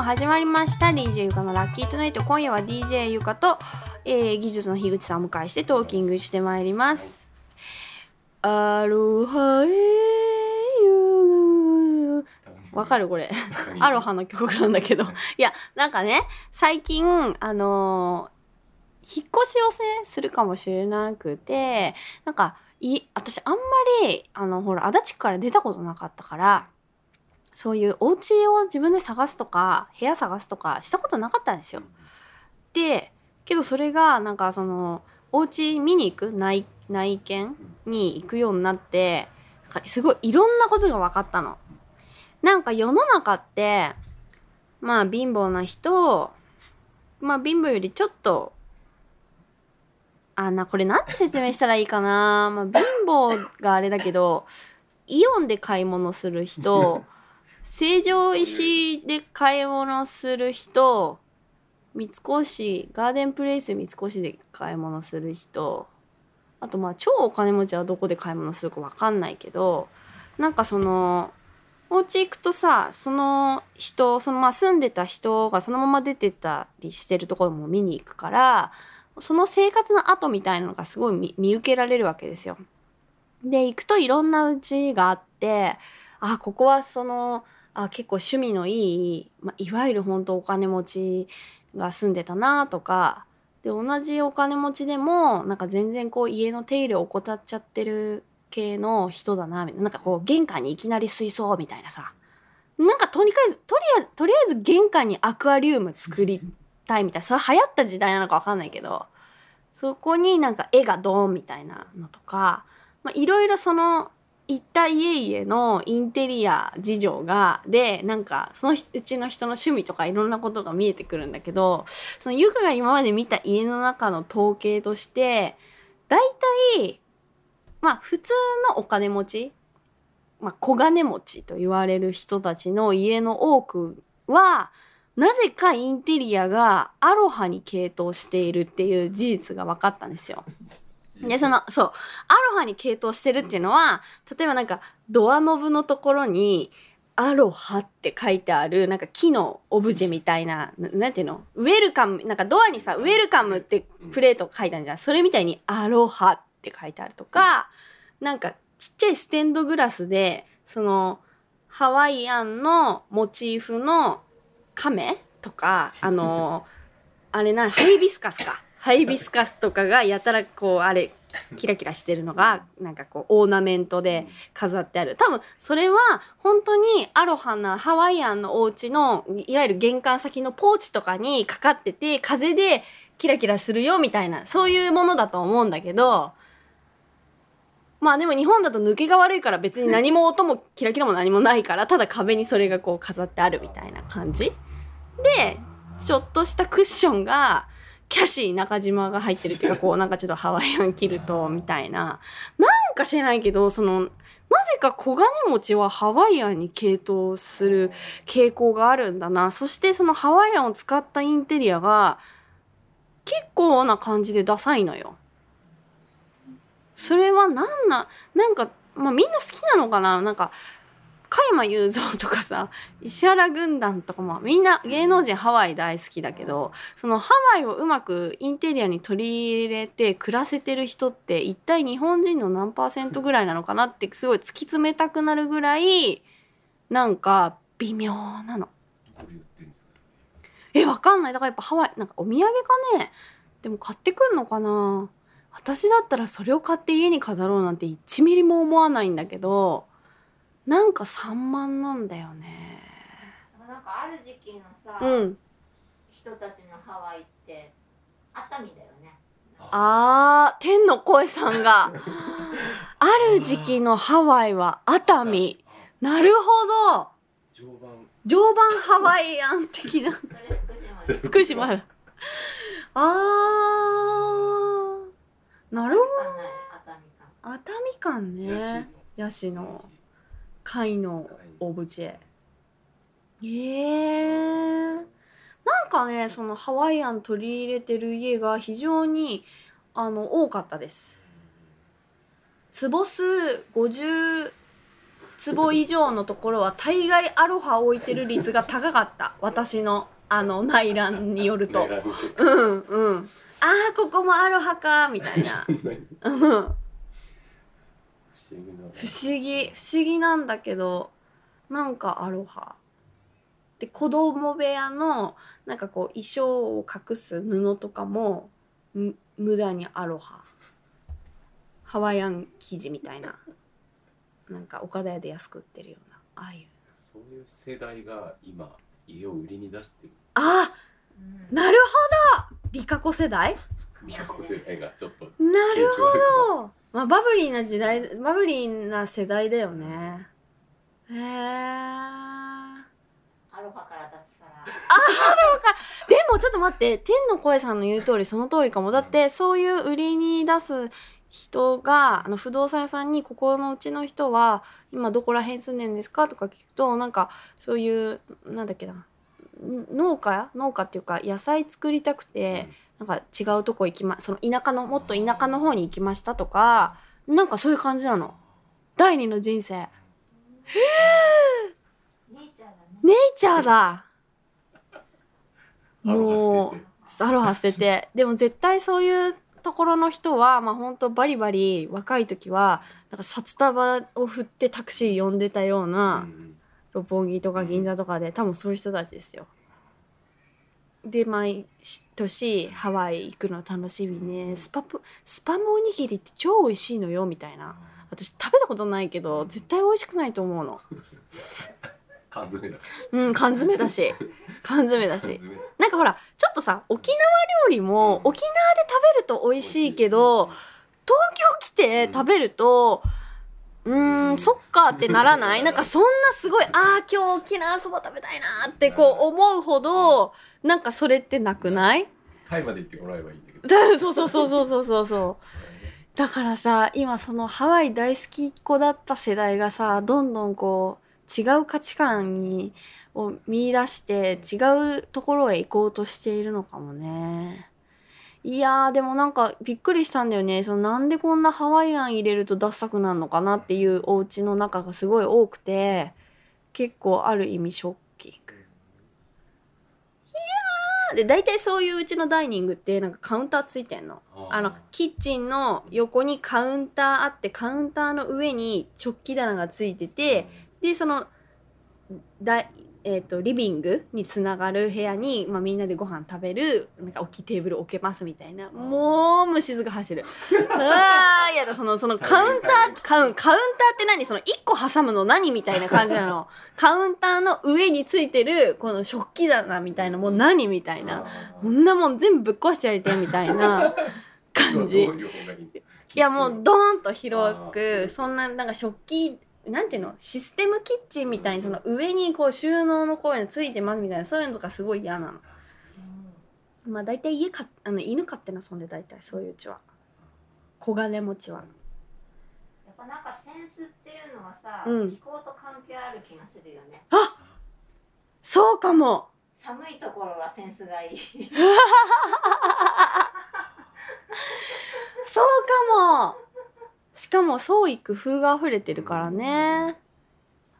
も始まりました。DJ ゆかのラッキートゥナイト。今夜は DJ ゆかと、えー、技術の樋口さんを迎えしてトーキングしてまいります。アロハわかるこれ。アロハの曲なんだけど。いやなんかね最近あのー引っ越しをせするかもしれなくてなんかい私あんまりあのほら足立区から出たことなかったからそういうお家を自分で探すとか部屋探すとかしたことなかったんですよ。でけどそれがなんかそのお家見に行く内内見に行くようになってなんかすごいいろんなことが分かったの。なんか世の中ってまあ貧乏な人まあ貧乏よりちょっとあなこれなんて説明したらいいかな、まあ、貧乏があれだけどイオンで買い物する人 成城石で買い物する人三越ガーデンプレイス三越で買い物する人あとまあ超お金持ちはどこで買い物するか分かんないけどなんかそのお家行くとさその人そのまあ住んでた人がそのまま出てたりしてるところも見に行くからその生活の後みたいなのがすごい見見受けられるわけですよ。で行くといろんなうちがあってあここはそのあ結構趣味のいい、まあ、いわゆる本当お金持ちが住んでたなとかで同じお金持ちでもなんか全然こう家の手入れを怠っちゃってる系の人だなみたいな。なんかこう玄関にいきなり水槽みたいなさ。なんかとにかくとりあえずとりあえず玄関にアクアリウム作りたいみたいな。それ流行った時代なのか分かんないけどそこになんか絵がドーンみたいなのとかまあいろいろその行った家々のインテリア事情がでなんかそのうちの人の趣味とかいろんなことが見えてくるんだけどそのゆかが今まで見た家の中の統計として大体まあ普通のお金持ち、まあ、小金持ちと言われる人たちの家の多くはなぜかインテリアがアロハに傾倒しているっていう事実が分かったんですよ。で、その、そう、アロハに傾倒してるっていうのは、例えばなんか、ドアノブのところに、アロハって書いてある、なんか木のオブジェみたいな、ななんていうの？ウェルカム、なんかドアにさ、ウェルカムってプレート書いてあるじゃん。それみたいに、アロハって書いてあるとか、なんか、ちっちゃいステンドグラスで、その、ハワイアンのモチーフの亀とか、あの、あれな、ハイビスカスか。ハイビスカスとかがやたらこうあれキラキラしてるのがなんかこうオーナメントで飾ってある。多分それは本当にアロハなハワイアンのお家のいわゆる玄関先のポーチとかにかかってて風でキラキラするよみたいなそういうものだと思うんだけどまあでも日本だと抜けが悪いから別に何も音もキラキラも何もないからただ壁にそれがこう飾ってあるみたいな感じ。でちょっとしたクッションがキャシー中島が入ってるっていうか こうなんかちょっとハワイアンキルトみたいな。なんか知らないけどそのなぜか小金持ちはハワイアンに傾倒する傾向があるんだな。そしてそのハワイアンを使ったインテリアが結構な感じでダサいのよ。それはなんななんか、まあ、みんな好きなのかな。なんか加山雄三とかさ 石原軍団とかもみんな芸能人ハワイ大好きだけどそのハワイをうまくインテリアに取り入れて暮らせてる人って一体日本人の何パーセントぐらいなのかなってすごい突き詰めたくなるぐらいなんか微妙なの。えわかんない。だからやっぱハワイなんかお土産かね？でも買ってくんのかな？私だったらそれを買って家に飾ろうなんて1ミリも思わないんだけどなんか散漫なんだよね。なんかある時期のさ、うん。人たちのハワイって熱海だよね。あー天の声さんが。ある時期のハワイは熱海。なるほど。常磐。常磐ハワイアン的な。福島で福島だ。あー。なるほ熱海か。ど熱海感ね。ヤシの貝のオブジェ。えー、なんかねそのハワイアン取り入れてる家が非常にあの多かったです。坪数50坪以上のところは大概アロハ置いてる率が高かった。私のあの内覧によると。狙うんうん。ああここもアロハかみたいな 不思議な不思議。不思議なんだけどなんかアロハ。で子供部屋のなんかこう衣装を隠す布とかもむ無駄にアロハ。ハワイアン生地みたいな。なんか岡田屋で安く売ってるような。ああいう。そういう世代が今家を売りに出してる。あうんなるほど。リカ子世代？リカ子世代がちょっと。なるほど、まあ、バブリーな時代バブリーな世代だよね。へえアロハから脱サラ。でもちょっと待って天の声さんの言う通りその通りかも。だってそういう売りに出す人があの不動産屋さんに「ここのうちの人は今どこら辺住んでんですか?」とか聞くとなんかそういうなんだっけな。ん農家？農家っていうか野菜作りたくて、なんか違うとこ行きまその田舎のもっと田舎の方に行きましたとかなんかそういう感じなの。第二の人生。ネイチャーだ。ねネイチャーだ。アロハ捨ててアロハ捨てて。でも絶対そういうところの人はまあ本当バリバリ若い時はなんか札束を振ってタクシー呼んでたよううんなうん。六本木とか銀座とかで多分そういう人たちですよ。で毎年ハワイ行くの楽しみね。スパプスパムおにぎりって超美味しいのよみたいな。私食べたことないけど絶対美味しくないと思うの。缶詰だ。うん缶詰だし。缶詰だし。なんかほらちょっとさ沖縄料理も沖縄で食べると美味しいけど東京来て食べるとうーんそっかってならない？なんかそんなすごいああ今日沖縄そば食べたいなってこう思うほどなんかそれってなくない？タイまで行ってもらえばいいんだけど。うそうそうそうそうそうそう。だからさ今そのハワイ大好きっ子だった世代がさどんどんこう違う価値観にを見出して違うところへ行こうとしているのかもねいやーでもなんかびっくりしたんだよね。そのなんでこんなハワイアン入れるとダサくなるのかなっていうお家の中がすごい多くて結構ある意味ショッキング。で大体そういううちのダイニングってなんかカウンターついてんの。あのキッチンの横にカウンターあってカウンターの上に食器棚がついててでそのだ、えー、とリビングにつながる部屋に、まあ、みんなでご飯食べるなんか大きいテーブル置けますみたいな。もう虫ずが走る。うわーやだ。そのそのカウンターカウンカウンターって何？その1個挟むの何みたいな感じなの？カウンターの上についてるこの食器棚みたいなもう何みたいな。こんなもん全部ぶっ壊してやりたいみたいな 感じ。いやもうドーンと広あくー。そんななんか食器なんていうのシステムキッチンみたいにその上にこう収納のこういうのついてますみたいなそういうのとかすごい嫌なの。まあ大体家かあの犬飼ってのそんで大体そういううちは。小金持ちは。やっぱなんかセンスっていうのはさ、うん。気候と関係ある気がするよね。そうかも。寒いところはセンスがいい。そうかもしかも創意工夫が溢れてるからね。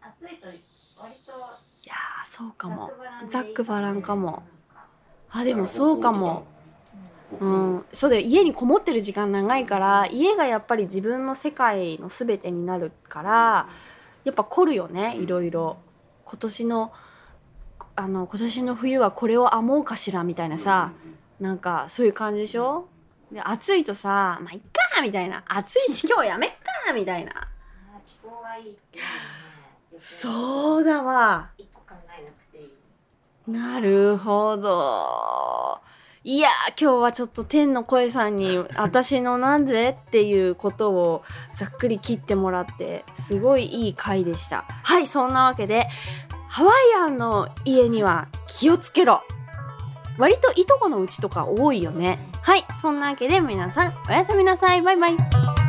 暑いと割といやーそうかも。ザックバランかも。あでもそうかも。ううんん、そうだよ家にこもってる時間長いから家がやっぱり自分の世界の全てになるからやっぱ凝るよねいろいろ今年のあの今年の冬はこれを編もうかしらみたいなさなんかそういう感じでしょ？で暑いとさ「まあいっか」みたいな「暑いし今日やめっか」みたいな。気候がいいっていうのはねそうだわ。一個考えなくていい。なるほど。いやー今日はちょっと天の声さんに 私のなんでっていうことをざっくり切ってもらってすごいいい回でした。はいそんなわけでハワイアンの家には気をつけろ。割といとこのうちとか多いよね。はいそんなわけで皆さんおやすみなさいバイバイ。